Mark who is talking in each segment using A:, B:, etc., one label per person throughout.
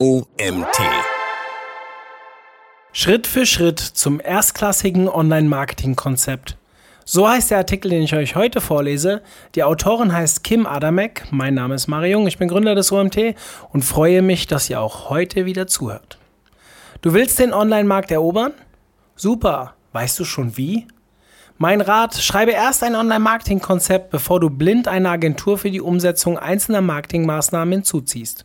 A: OMT.
B: Schritt für Schritt zum erstklassigen Online-Marketing-Konzept. So heißt der Artikel, den ich euch heute vorlese. Die Autorin heißt Kim Adamek. Mein Name ist Mario Jung. Ich bin Gründer des OMT und freue mich, dass ihr auch heute wieder zuhört. Du willst den Online-Markt erobern? Super. Weißt du schon wie? Mein Rat, schreibe erst ein Online-Marketing-Konzept, bevor du blind eine Agentur für die Umsetzung einzelner Marketingmaßnahmen hinzuziehst.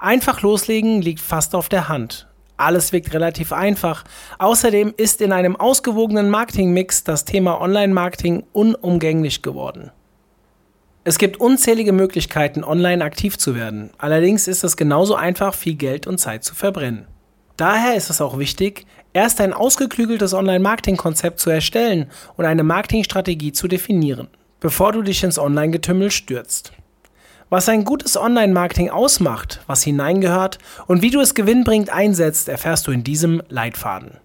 B: Einfach loslegen liegt fast auf der Hand. Alles wirkt relativ einfach. Außerdem ist in einem ausgewogenen Marketingmix das Thema Online-Marketing unumgänglich geworden. Es gibt unzählige Möglichkeiten, online aktiv zu werden. Allerdings ist es genauso einfach, viel Geld und Zeit zu verbrennen. Daher ist es auch wichtig, erst ein ausgeklügeltes Online-Marketing-Konzept zu erstellen und eine Marketingstrategie zu definieren, bevor du dich ins Online-Getümmel stürzt. Was ein gutes Online-Marketing ausmacht, was hineingehört und wie du es gewinnbringend einsetzt, erfährst du in diesem Leitfaden.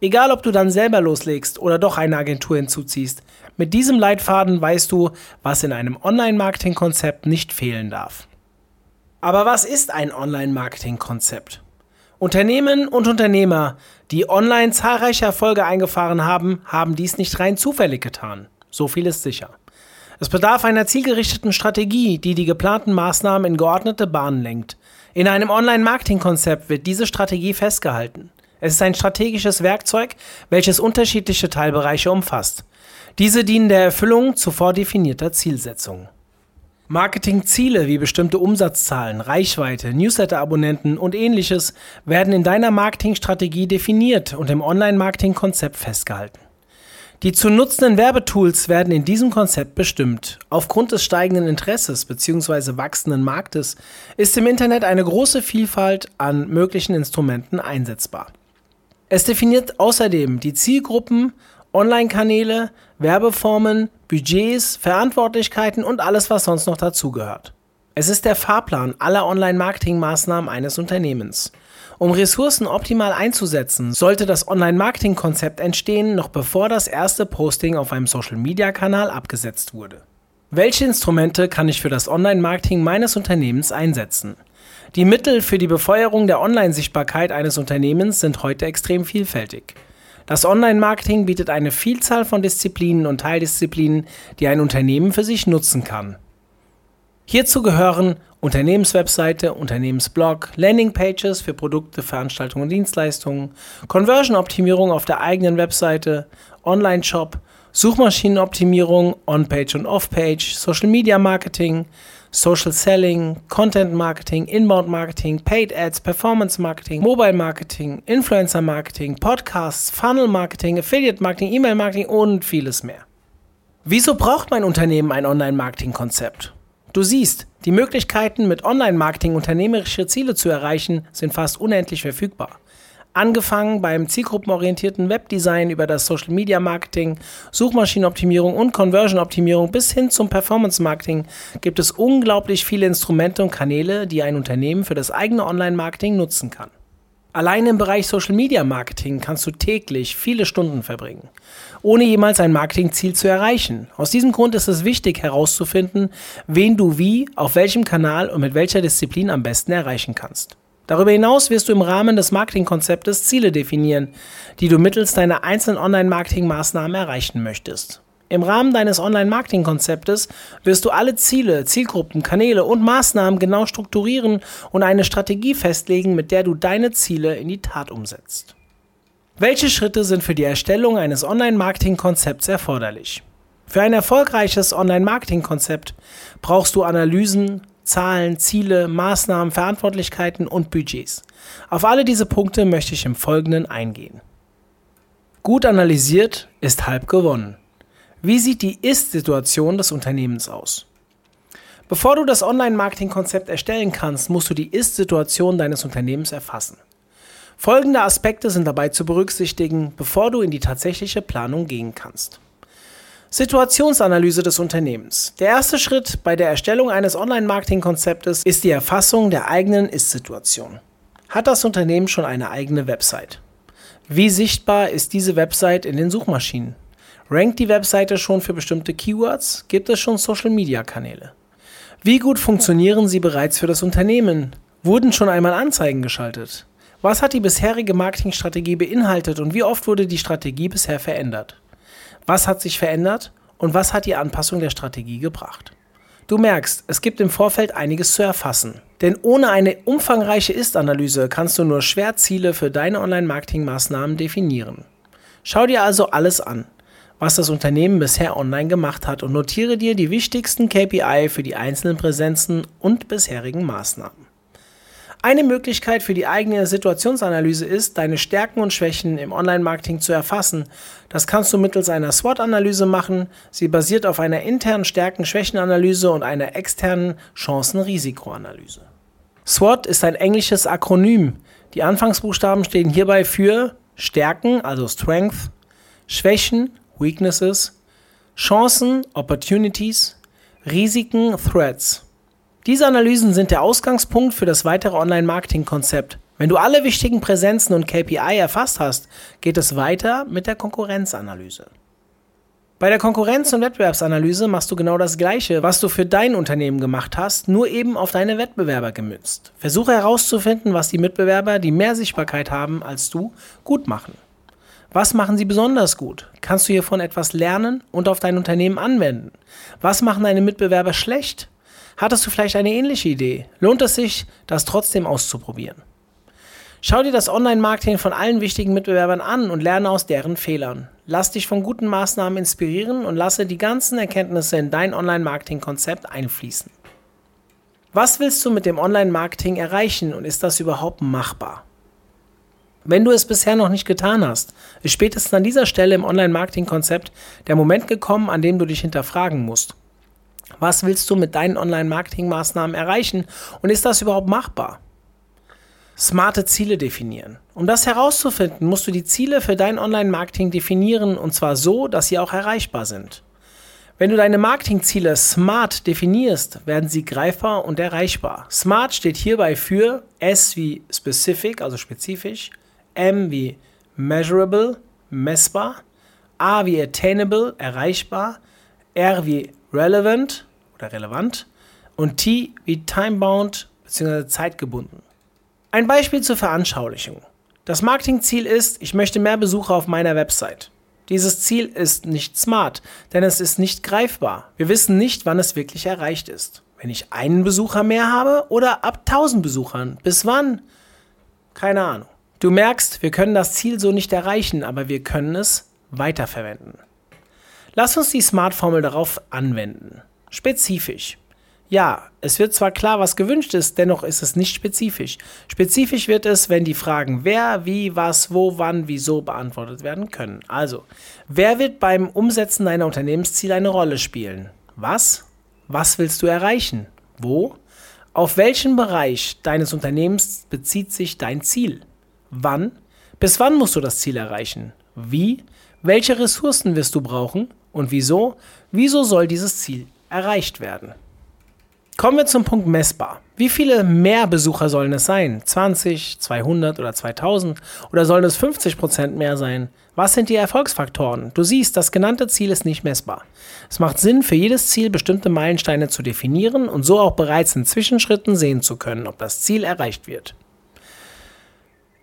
B: Egal, ob du dann selber loslegst oder doch eine Agentur hinzuziehst, mit diesem Leitfaden weißt du, was in einem Online-Marketing-Konzept nicht fehlen darf. Aber was ist ein Online-Marketing-Konzept? Unternehmen und Unternehmer, die online zahlreiche Erfolge eingefahren haben, haben dies nicht rein zufällig getan. So viel ist sicher. Es bedarf einer zielgerichteten Strategie, die die geplanten Maßnahmen in geordnete Bahnen lenkt. In einem Online-Marketing-Konzept wird diese Strategie festgehalten. Es ist ein strategisches Werkzeug, welches unterschiedliche Teilbereiche umfasst. Diese dienen der Erfüllung zuvor definierter Zielsetzungen. Marketingziele wie bestimmte Umsatzzahlen, Reichweite, Newsletter-Abonnenten und ähnliches werden in deiner Marketingstrategie definiert und im Online-Marketing-Konzept festgehalten. Die zu nutzenden Werbetools werden in diesem Konzept bestimmt. Aufgrund des steigenden Interesses bzw. wachsenden Marktes ist im Internet eine große Vielfalt an möglichen Instrumenten einsetzbar. Es definiert außerdem die Zielgruppen, Online-Kanäle, Werbeformen, Budgets, Verantwortlichkeiten und alles, was sonst noch dazugehört. Es ist der Fahrplan aller Online-Marketing-Maßnahmen eines Unternehmens. Um Ressourcen optimal einzusetzen, sollte das Online-Marketing-Konzept entstehen, noch bevor das erste Posting auf einem Social-Media-Kanal abgesetzt wurde. Welche Instrumente kann ich für das Online-Marketing meines Unternehmens einsetzen? Die Mittel für die Befeuerung der Online-Sichtbarkeit eines Unternehmens sind heute extrem vielfältig. Das Online-Marketing bietet eine Vielzahl von Disziplinen und Teildisziplinen, die ein Unternehmen für sich nutzen kann. Hierzu gehören Unternehmenswebseite, Unternehmensblog, Landingpages für Produkte, Veranstaltungen und Dienstleistungen, Conversion-Optimierung auf der eigenen Webseite, Online-Shop, Suchmaschinenoptimierung, On-Page und Off-Page, Social-Media-Marketing, Social Selling, Content Marketing, Inbound Marketing, Paid Ads, Performance Marketing, Mobile Marketing, Influencer Marketing, Podcasts, Funnel Marketing, Affiliate Marketing, E-Mail Marketing und vieles mehr. Wieso braucht mein Unternehmen ein Online-Marketing-Konzept? Du siehst, die Möglichkeiten, mit Online-Marketing unternehmerische Ziele zu erreichen, sind fast unendlich verfügbar. Angefangen beim zielgruppenorientierten Webdesign über das Social Media Marketing, Suchmaschinenoptimierung und Conversion Optimierung bis hin zum Performance Marketing gibt es unglaublich viele Instrumente und Kanäle, die ein Unternehmen für das eigene Online-Marketing nutzen kann. Allein im Bereich Social Media Marketing kannst du täglich viele Stunden verbringen, ohne jemals ein Marketingziel zu erreichen. Aus diesem Grund ist es wichtig herauszufinden, wen du wie, auf welchem Kanal und mit welcher Disziplin am besten erreichen kannst. Darüber hinaus wirst du im Rahmen des Marketingkonzeptes Ziele definieren, die du mittels deiner einzelnen Online-Marketing-Maßnahmen erreichen möchtest. Im Rahmen deines Online-Marketing-Konzeptes wirst du alle Ziele, Zielgruppen, Kanäle und Maßnahmen genau strukturieren und eine Strategie festlegen, mit der du deine Ziele in die Tat umsetzt. Welche Schritte sind für die Erstellung eines Online-Marketing-Konzepts erforderlich? Für ein erfolgreiches Online-Marketing-Konzept brauchst du Analysen, Zahlen, Ziele, Maßnahmen, Verantwortlichkeiten und Budgets. Auf alle diese Punkte möchte ich im Folgenden eingehen. Gut analysiert ist halb gewonnen. Wie sieht die Ist-Situation des Unternehmens aus? Bevor du das Online-Marketing-Konzept erstellen kannst, musst du die Ist-Situation deines Unternehmens erfassen. Folgende Aspekte sind dabei zu berücksichtigen, bevor du in die tatsächliche Planung gehen kannst. Situationsanalyse des Unternehmens. Der erste Schritt bei der Erstellung eines Online-Marketing-Konzeptes ist die Erfassung der eigenen Ist-Situation. Hat das Unternehmen schon eine eigene Website? Wie sichtbar ist diese Website in den Suchmaschinen? Rankt die Webseite schon für bestimmte Keywords? Gibt es schon Social-Media-Kanäle? Wie gut funktionieren sie bereits für das Unternehmen? Wurden schon einmal Anzeigen geschaltet? Was hat die bisherige Marketingstrategie beinhaltet und wie oft wurde die Strategie bisher verändert? Was hat sich verändert und was hat die Anpassung der Strategie gebracht? Du merkst, es gibt im Vorfeld einiges zu erfassen. Denn ohne eine umfangreiche Ist-Analyse kannst du nur schwer Ziele für deine Online-Marketing-Maßnahmen definieren. Schau dir also alles an, was das Unternehmen bisher online gemacht hat und notiere dir die wichtigsten KPI für die einzelnen Präsenzen und bisherigen Maßnahmen. Eine Möglichkeit für die eigene Situationsanalyse ist, deine Stärken und Schwächen im Online-Marketing zu erfassen. Das kannst du mittels einer SWOT-Analyse machen. Sie basiert auf einer internen Stärken-Schwächen-Analyse und einer externen Chancen-Risiko-Analyse. SWOT ist ein englisches Akronym. Die Anfangsbuchstaben stehen hierbei für Stärken, also Strength, Schwächen, Weaknesses, Chancen, Opportunities, Risiken, Threats. Diese Analysen sind der Ausgangspunkt für das weitere Online-Marketing-Konzept. Wenn du alle wichtigen Präsenzen und KPI erfasst hast, geht es weiter mit der Konkurrenzanalyse. Bei der Konkurrenz- und Wettbewerbsanalyse machst du genau das Gleiche, was du für dein Unternehmen gemacht hast, nur eben auf deine Wettbewerber gemünzt. Versuche herauszufinden, was die Mitbewerber, die mehr Sichtbarkeit haben als du, gut machen. Was machen sie besonders gut? Kannst du hiervon etwas lernen und auf dein Unternehmen anwenden? Was machen deine Mitbewerber schlecht? Hattest du vielleicht eine ähnliche Idee? Lohnt es sich, das trotzdem auszuprobieren? Schau dir das Online-Marketing von allen wichtigen Mitbewerbern an und lerne aus deren Fehlern. Lass dich von guten Maßnahmen inspirieren und lasse die ganzen Erkenntnisse in dein Online-Marketing-Konzept einfließen. Was willst du mit dem Online-Marketing erreichen und ist das überhaupt machbar? Wenn du es bisher noch nicht getan hast, ist spätestens an dieser Stelle im Online-Marketing-Konzept der Moment gekommen, an dem du dich hinterfragen musst. Was willst du mit deinen Online-Marketing-Maßnahmen erreichen und ist das überhaupt machbar? Smarte Ziele definieren. Um das herauszufinden, musst du die Ziele für dein Online-Marketing definieren und zwar so, dass sie auch erreichbar sind. Wenn du deine Marketingziele smart definierst, werden sie greifbar und erreichbar. Smart steht hierbei für S wie specific, also spezifisch, M wie measurable, messbar, A wie attainable, erreichbar, R wie relevant oder relevant und T wie timebound bzw. zeitgebunden. Ein Beispiel zur Veranschaulichung. Das Marketingziel ist, ich möchte mehr Besucher auf meiner Website. Dieses Ziel ist nicht smart, denn es ist nicht greifbar. Wir wissen nicht, wann es wirklich erreicht ist. Wenn ich einen Besucher mehr habe oder ab 1000 Besuchern. Bis wann? Keine Ahnung. Du merkst, wir können das Ziel so nicht erreichen, aber wir können es weiterverwenden. Lass uns die Smart-Formel darauf anwenden. Spezifisch. Ja, es wird zwar klar, was gewünscht ist, dennoch ist es nicht spezifisch. Spezifisch wird es, wenn die Fragen wer, wie, was, wo, wann, wieso beantwortet werden können. Also, wer wird beim Umsetzen deiner Unternehmensziele eine Rolle spielen? Was? Was willst du erreichen? Wo? Auf welchen Bereich deines Unternehmens bezieht sich dein Ziel? Wann? Bis wann musst du das Ziel erreichen? Wie? Welche Ressourcen wirst du brauchen? Und wieso? Wieso soll dieses Ziel erreicht werden? Kommen wir zum Punkt messbar. Wie viele mehr Besucher sollen es sein? 20, 200 oder 2000? Oder sollen es 50 Prozent mehr sein? Was sind die Erfolgsfaktoren? Du siehst, das genannte Ziel ist nicht messbar. Es macht Sinn, für jedes Ziel bestimmte Meilensteine zu definieren und so auch bereits in Zwischenschritten sehen zu können, ob das Ziel erreicht wird.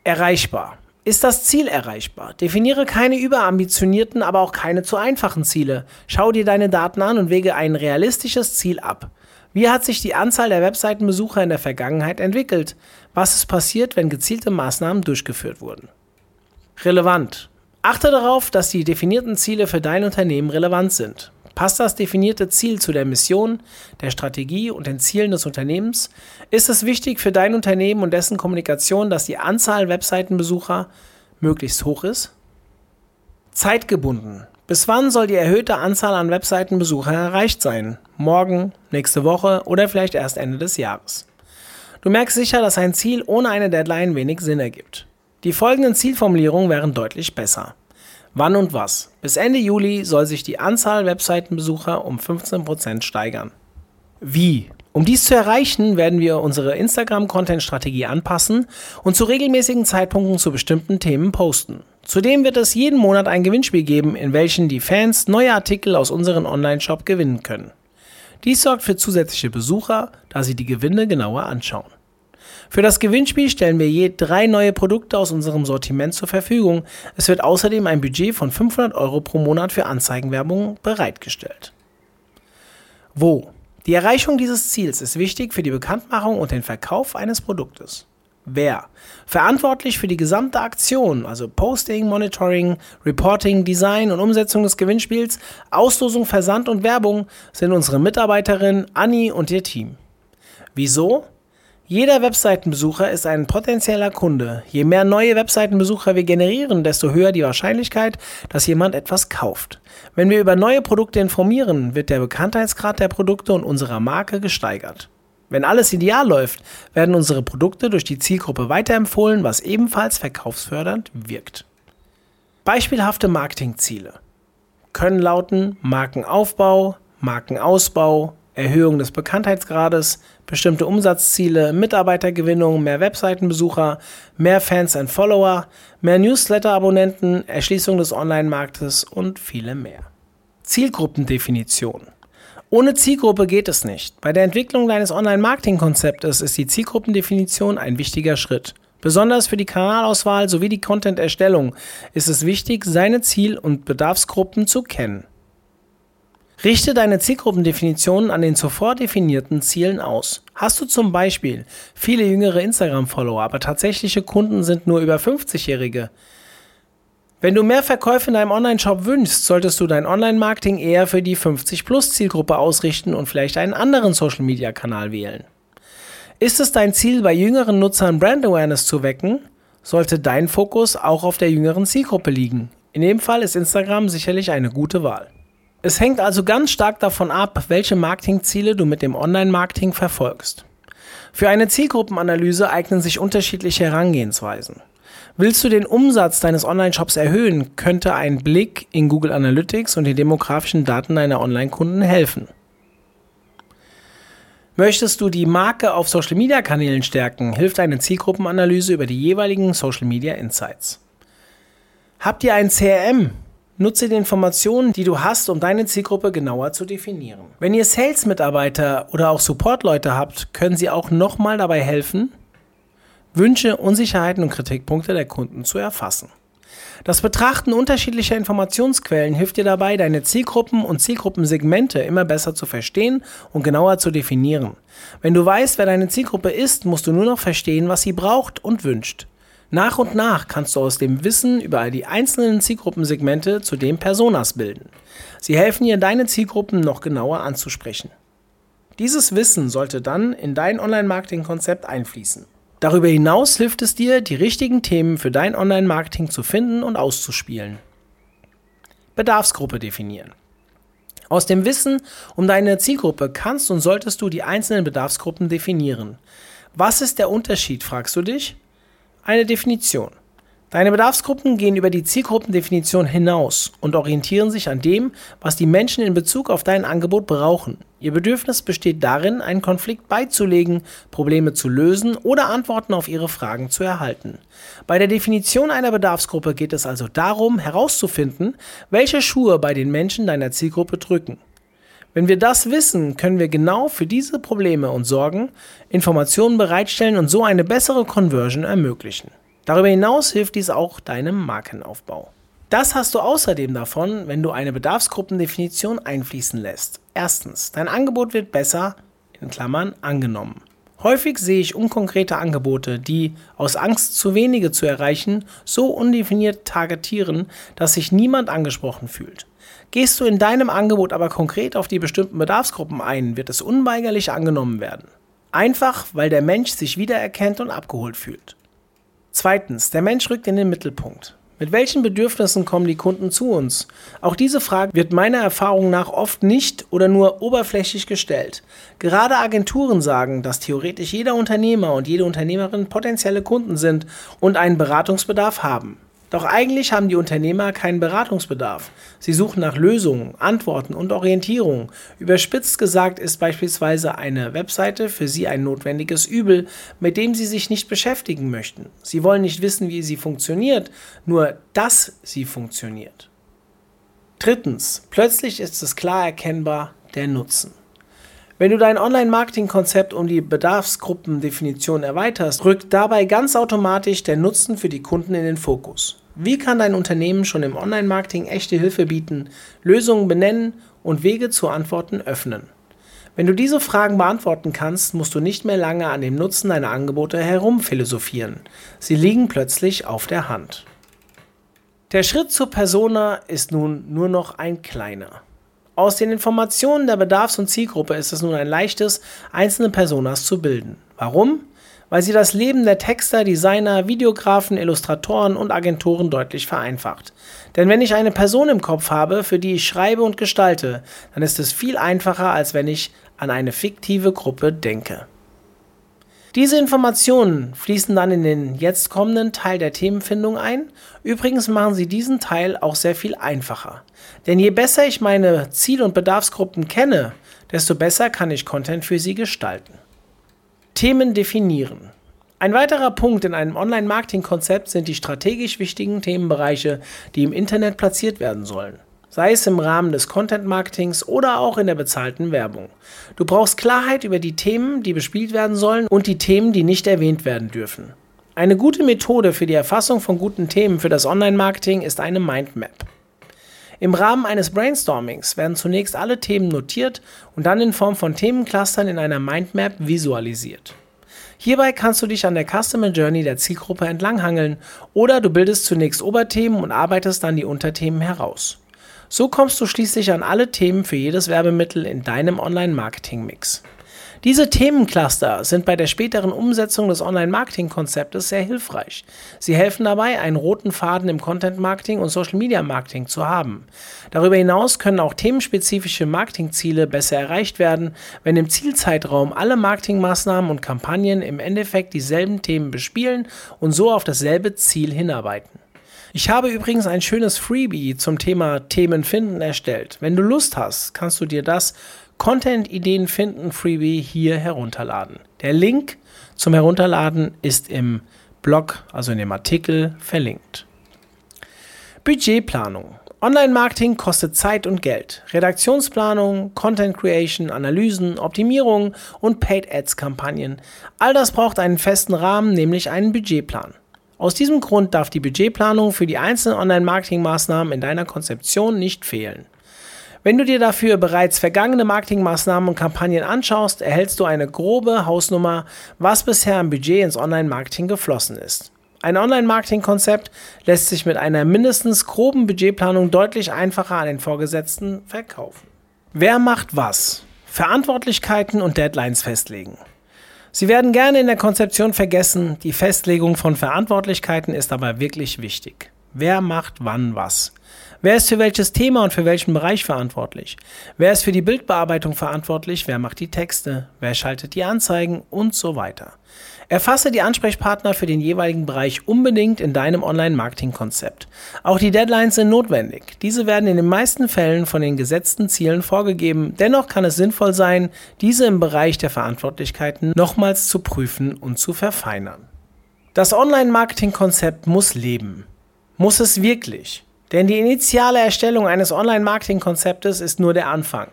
B: Erreichbar. Ist das Ziel erreichbar? Definiere keine überambitionierten, aber auch keine zu einfachen Ziele. Schau dir deine Daten an und wege ein realistisches Ziel ab. Wie hat sich die Anzahl der Webseitenbesucher in der Vergangenheit entwickelt? Was ist passiert, wenn gezielte Maßnahmen durchgeführt wurden? Relevant. Achte darauf, dass die definierten Ziele für dein Unternehmen relevant sind. Passt das definierte Ziel zu der Mission, der Strategie und den Zielen des Unternehmens? Ist es wichtig für dein Unternehmen und dessen Kommunikation, dass die Anzahl Webseitenbesucher möglichst hoch ist? Zeitgebunden. Bis wann soll die erhöhte Anzahl an Webseitenbesuchern erreicht sein? Morgen, nächste Woche oder vielleicht erst Ende des Jahres? Du merkst sicher, dass ein Ziel ohne eine Deadline wenig Sinn ergibt. Die folgenden Zielformulierungen wären deutlich besser. Wann und was? Bis Ende Juli soll sich die Anzahl Webseitenbesucher um 15% steigern. Wie? Um dies zu erreichen, werden wir unsere Instagram-Content-Strategie anpassen und zu regelmäßigen Zeitpunkten zu bestimmten Themen posten. Zudem wird es jeden Monat ein Gewinnspiel geben, in welchem die Fans neue Artikel aus unserem Online-Shop gewinnen können. Dies sorgt für zusätzliche Besucher, da sie die Gewinne genauer anschauen. Für das Gewinnspiel stellen wir je drei neue Produkte aus unserem Sortiment zur Verfügung. Es wird außerdem ein Budget von 500 Euro pro Monat für Anzeigenwerbung bereitgestellt. Wo? Die Erreichung dieses Ziels ist wichtig für die Bekanntmachung und den Verkauf eines Produktes. Wer? Verantwortlich für die gesamte Aktion, also Posting, Monitoring, Reporting, Design und Umsetzung des Gewinnspiels, Auslosung, Versand und Werbung sind unsere Mitarbeiterin Anni und ihr Team. Wieso? Jeder Webseitenbesucher ist ein potenzieller Kunde. Je mehr neue Webseitenbesucher wir generieren, desto höher die Wahrscheinlichkeit, dass jemand etwas kauft. Wenn wir über neue Produkte informieren, wird der Bekanntheitsgrad der Produkte und unserer Marke gesteigert. Wenn alles ideal läuft, werden unsere Produkte durch die Zielgruppe weiterempfohlen, was ebenfalls verkaufsfördernd wirkt. Beispielhafte Marketingziele können lauten Markenaufbau, Markenausbau, Erhöhung des Bekanntheitsgrades, bestimmte Umsatzziele, Mitarbeitergewinnung, mehr Webseitenbesucher, mehr Fans und Follower, mehr Newsletter-Abonnenten, Erschließung des Online-Marktes und viele mehr. Zielgruppendefinition. Ohne Zielgruppe geht es nicht. Bei der Entwicklung deines Online-Marketing-Konzeptes ist die Zielgruppendefinition ein wichtiger Schritt. Besonders für die Kanalauswahl sowie die Content-Erstellung ist es wichtig, seine Ziel- und Bedarfsgruppen zu kennen. Richte deine Zielgruppendefinitionen an den zuvor definierten Zielen aus. Hast du zum Beispiel viele jüngere Instagram-Follower, aber tatsächliche Kunden sind nur über 50-Jährige? Wenn du mehr Verkäufe in deinem Online-Shop wünschst, solltest du dein Online-Marketing eher für die 50-Plus-Zielgruppe ausrichten und vielleicht einen anderen Social-Media-Kanal wählen. Ist es dein Ziel, bei jüngeren Nutzern Brand Awareness zu wecken, sollte dein Fokus auch auf der jüngeren Zielgruppe liegen. In dem Fall ist Instagram sicherlich eine gute Wahl. Es hängt also ganz stark davon ab, welche Marketingziele du mit dem Online-Marketing verfolgst. Für eine Zielgruppenanalyse eignen sich unterschiedliche Herangehensweisen. Willst du den Umsatz deines Online-Shops erhöhen, könnte ein Blick in Google Analytics und die demografischen Daten deiner Online-Kunden helfen. Möchtest du die Marke auf Social-Media-Kanälen stärken, hilft eine Zielgruppenanalyse über die jeweiligen Social-Media Insights. Habt ihr ein CRM? Nutze die Informationen, die du hast, um deine Zielgruppe genauer zu definieren. Wenn ihr Sales-Mitarbeiter oder auch Support-Leute habt, können sie auch nochmal dabei helfen, Wünsche, Unsicherheiten und Kritikpunkte der Kunden zu erfassen. Das Betrachten unterschiedlicher Informationsquellen hilft dir dabei, deine Zielgruppen und Zielgruppensegmente immer besser zu verstehen und genauer zu definieren. Wenn du weißt, wer deine Zielgruppe ist, musst du nur noch verstehen, was sie braucht und wünscht. Nach und nach kannst du aus dem Wissen über die einzelnen Zielgruppensegmente zu den Personas bilden. Sie helfen dir, deine Zielgruppen noch genauer anzusprechen. Dieses Wissen sollte dann in dein Online-Marketing-Konzept einfließen. Darüber hinaus hilft es dir, die richtigen Themen für dein Online-Marketing zu finden und auszuspielen. Bedarfsgruppe definieren. Aus dem Wissen um deine Zielgruppe kannst und solltest du die einzelnen Bedarfsgruppen definieren. Was ist der Unterschied, fragst du dich? Eine Definition. Deine Bedarfsgruppen gehen über die Zielgruppendefinition hinaus und orientieren sich an dem, was die Menschen in Bezug auf dein Angebot brauchen. Ihr Bedürfnis besteht darin, einen Konflikt beizulegen, Probleme zu lösen oder Antworten auf ihre Fragen zu erhalten. Bei der Definition einer Bedarfsgruppe geht es also darum, herauszufinden, welche Schuhe bei den Menschen deiner Zielgruppe drücken. Wenn wir das wissen, können wir genau für diese Probleme und Sorgen Informationen bereitstellen und so eine bessere Conversion ermöglichen. Darüber hinaus hilft dies auch deinem Markenaufbau. Das hast du außerdem davon, wenn du eine Bedarfsgruppendefinition einfließen lässt. Erstens, dein Angebot wird besser, in Klammern, angenommen. Häufig sehe ich unkonkrete Angebote, die aus Angst zu wenige zu erreichen, so undefiniert targetieren, dass sich niemand angesprochen fühlt. Gehst du in deinem Angebot aber konkret auf die bestimmten Bedarfsgruppen ein, wird es unweigerlich angenommen werden. Einfach, weil der Mensch sich wiedererkennt und abgeholt fühlt. Zweitens, der Mensch rückt in den Mittelpunkt. Mit welchen Bedürfnissen kommen die Kunden zu uns? Auch diese Frage wird meiner Erfahrung nach oft nicht oder nur oberflächlich gestellt. Gerade Agenturen sagen, dass theoretisch jeder Unternehmer und jede Unternehmerin potenzielle Kunden sind und einen Beratungsbedarf haben. Doch eigentlich haben die Unternehmer keinen Beratungsbedarf. Sie suchen nach Lösungen, Antworten und Orientierung. Überspitzt gesagt ist beispielsweise eine Webseite für sie ein notwendiges Übel, mit dem sie sich nicht beschäftigen möchten. Sie wollen nicht wissen, wie sie funktioniert, nur dass sie funktioniert. Drittens, plötzlich ist es klar erkennbar der Nutzen. Wenn du dein Online-Marketing-Konzept um die Bedarfsgruppendefinition erweiterst, rückt dabei ganz automatisch der Nutzen für die Kunden in den Fokus. Wie kann dein Unternehmen schon im Online-Marketing echte Hilfe bieten, Lösungen benennen und Wege zu Antworten öffnen? Wenn du diese Fragen beantworten kannst, musst du nicht mehr lange an dem Nutzen deiner Angebote herumphilosophieren. Sie liegen plötzlich auf der Hand. Der Schritt zur Persona ist nun nur noch ein kleiner. Aus den Informationen der Bedarfs- und Zielgruppe ist es nun ein leichtes, einzelne Personas zu bilden. Warum? Weil sie das Leben der Texter, Designer, Videografen, Illustratoren und Agenturen deutlich vereinfacht. Denn wenn ich eine Person im Kopf habe, für die ich schreibe und gestalte, dann ist es viel einfacher, als wenn ich an eine fiktive Gruppe denke. Diese Informationen fließen dann in den jetzt kommenden Teil der Themenfindung ein. Übrigens machen sie diesen Teil auch sehr viel einfacher. Denn je besser ich meine Ziel- und Bedarfsgruppen kenne, desto besser kann ich Content für sie gestalten. Themen definieren. Ein weiterer Punkt in einem Online-Marketing-Konzept sind die strategisch wichtigen Themenbereiche, die im Internet platziert werden sollen sei es im Rahmen des Content-Marketings oder auch in der bezahlten Werbung. Du brauchst Klarheit über die Themen, die bespielt werden sollen und die Themen, die nicht erwähnt werden dürfen. Eine gute Methode für die Erfassung von guten Themen für das Online-Marketing ist eine Mindmap. Im Rahmen eines Brainstormings werden zunächst alle Themen notiert und dann in Form von Themenclustern in einer Mindmap visualisiert. Hierbei kannst du dich an der Customer Journey der Zielgruppe entlanghangeln oder du bildest zunächst Oberthemen und arbeitest dann die Unterthemen heraus. So kommst du schließlich an alle Themen für jedes Werbemittel in deinem Online-Marketing-Mix. Diese Themencluster sind bei der späteren Umsetzung des Online-Marketing-Konzeptes sehr hilfreich. Sie helfen dabei, einen roten Faden im Content-Marketing und Social-Media-Marketing zu haben. Darüber hinaus können auch themenspezifische Marketingziele besser erreicht werden, wenn im Zielzeitraum alle Marketingmaßnahmen und Kampagnen im Endeffekt dieselben Themen bespielen und so auf dasselbe Ziel hinarbeiten. Ich habe übrigens ein schönes Freebie zum Thema Themen finden erstellt. Wenn du Lust hast, kannst du dir das Content-Ideen finden Freebie hier herunterladen. Der Link zum Herunterladen ist im Blog, also in dem Artikel, verlinkt. Budgetplanung. Online-Marketing kostet Zeit und Geld. Redaktionsplanung, Content Creation, Analysen, Optimierung und Paid Ads-Kampagnen. All das braucht einen festen Rahmen, nämlich einen Budgetplan. Aus diesem Grund darf die Budgetplanung für die einzelnen Online-Marketing-Maßnahmen in deiner Konzeption nicht fehlen. Wenn du dir dafür bereits vergangene Marketingmaßnahmen und Kampagnen anschaust, erhältst du eine grobe Hausnummer, was bisher am Budget ins Online-Marketing geflossen ist. Ein Online-Marketing-Konzept lässt sich mit einer mindestens groben Budgetplanung deutlich einfacher an den Vorgesetzten verkaufen. Wer macht was? Verantwortlichkeiten und Deadlines festlegen. Sie werden gerne in der Konzeption vergessen, die Festlegung von Verantwortlichkeiten ist aber wirklich wichtig. Wer macht wann was? Wer ist für welches Thema und für welchen Bereich verantwortlich? Wer ist für die Bildbearbeitung verantwortlich? Wer macht die Texte? Wer schaltet die Anzeigen? Und so weiter. Erfasse die Ansprechpartner für den jeweiligen Bereich unbedingt in deinem Online-Marketing-Konzept. Auch die Deadlines sind notwendig. Diese werden in den meisten Fällen von den gesetzten Zielen vorgegeben. Dennoch kann es sinnvoll sein, diese im Bereich der Verantwortlichkeiten nochmals zu prüfen und zu verfeinern. Das Online-Marketing-Konzept muss leben. Muss es wirklich? Denn die initiale Erstellung eines Online-Marketing-Konzeptes ist nur der Anfang.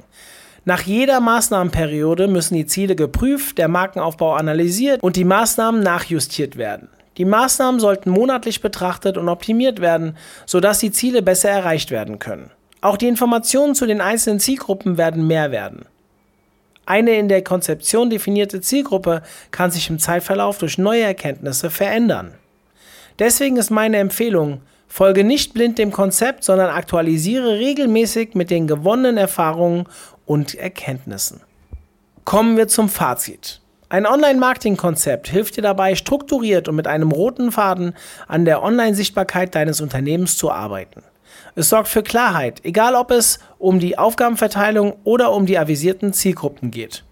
B: Nach jeder Maßnahmenperiode müssen die Ziele geprüft, der Markenaufbau analysiert und die Maßnahmen nachjustiert werden. Die Maßnahmen sollten monatlich betrachtet und optimiert werden, sodass die Ziele besser erreicht werden können. Auch die Informationen zu den einzelnen Zielgruppen werden mehr werden. Eine in der Konzeption definierte Zielgruppe kann sich im Zeitverlauf durch neue Erkenntnisse verändern. Deswegen ist meine Empfehlung, folge nicht blind dem Konzept, sondern aktualisiere regelmäßig mit den gewonnenen Erfahrungen und Erkenntnissen. Kommen wir zum Fazit. Ein Online-Marketing-Konzept hilft dir dabei, strukturiert und mit einem roten Faden an der Online-Sichtbarkeit deines Unternehmens zu arbeiten. Es sorgt für Klarheit, egal ob es um die Aufgabenverteilung oder um die avisierten Zielgruppen geht.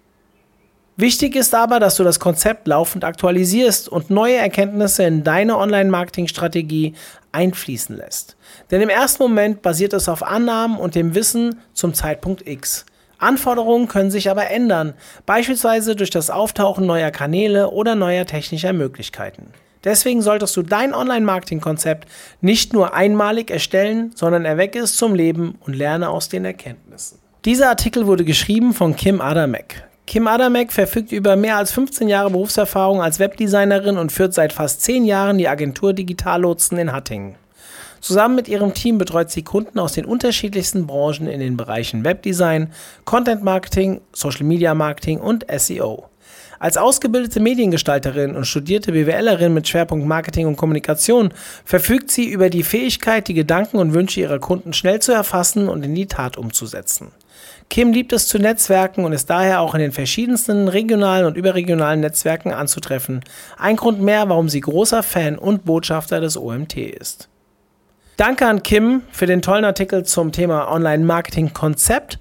B: Wichtig ist aber, dass du das Konzept laufend aktualisierst und neue Erkenntnisse in deine Online-Marketing-Strategie einfließen lässt. Denn im ersten Moment basiert es auf Annahmen und dem Wissen zum Zeitpunkt X. Anforderungen können sich aber ändern, beispielsweise durch das Auftauchen neuer Kanäle oder neuer technischer Möglichkeiten. Deswegen solltest du dein Online-Marketing-Konzept nicht nur einmalig erstellen, sondern erwecke es zum Leben und lerne aus den Erkenntnissen. Dieser Artikel wurde geschrieben von Kim Adamek. Kim Adamek verfügt über mehr als 15 Jahre Berufserfahrung als Webdesignerin und führt seit fast 10 Jahren die Agentur Digitallotsen in Hattingen. Zusammen mit ihrem Team betreut sie Kunden aus den unterschiedlichsten Branchen in den Bereichen Webdesign, Content Marketing, Social Media Marketing und SEO. Als ausgebildete Mediengestalterin und studierte BWLerin mit Schwerpunkt Marketing und Kommunikation verfügt sie über die Fähigkeit, die Gedanken und Wünsche ihrer Kunden schnell zu erfassen und in die Tat umzusetzen. Kim liebt es zu Netzwerken und ist daher auch in den verschiedensten regionalen und überregionalen Netzwerken anzutreffen. Ein Grund mehr, warum sie großer Fan und Botschafter des OMT ist. Danke an Kim für den tollen Artikel zum Thema Online-Marketing-Konzept.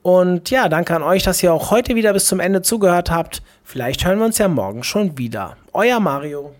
B: Und ja, danke an euch, dass ihr auch heute wieder bis zum Ende zugehört habt. Vielleicht hören wir uns ja morgen schon wieder. Euer Mario.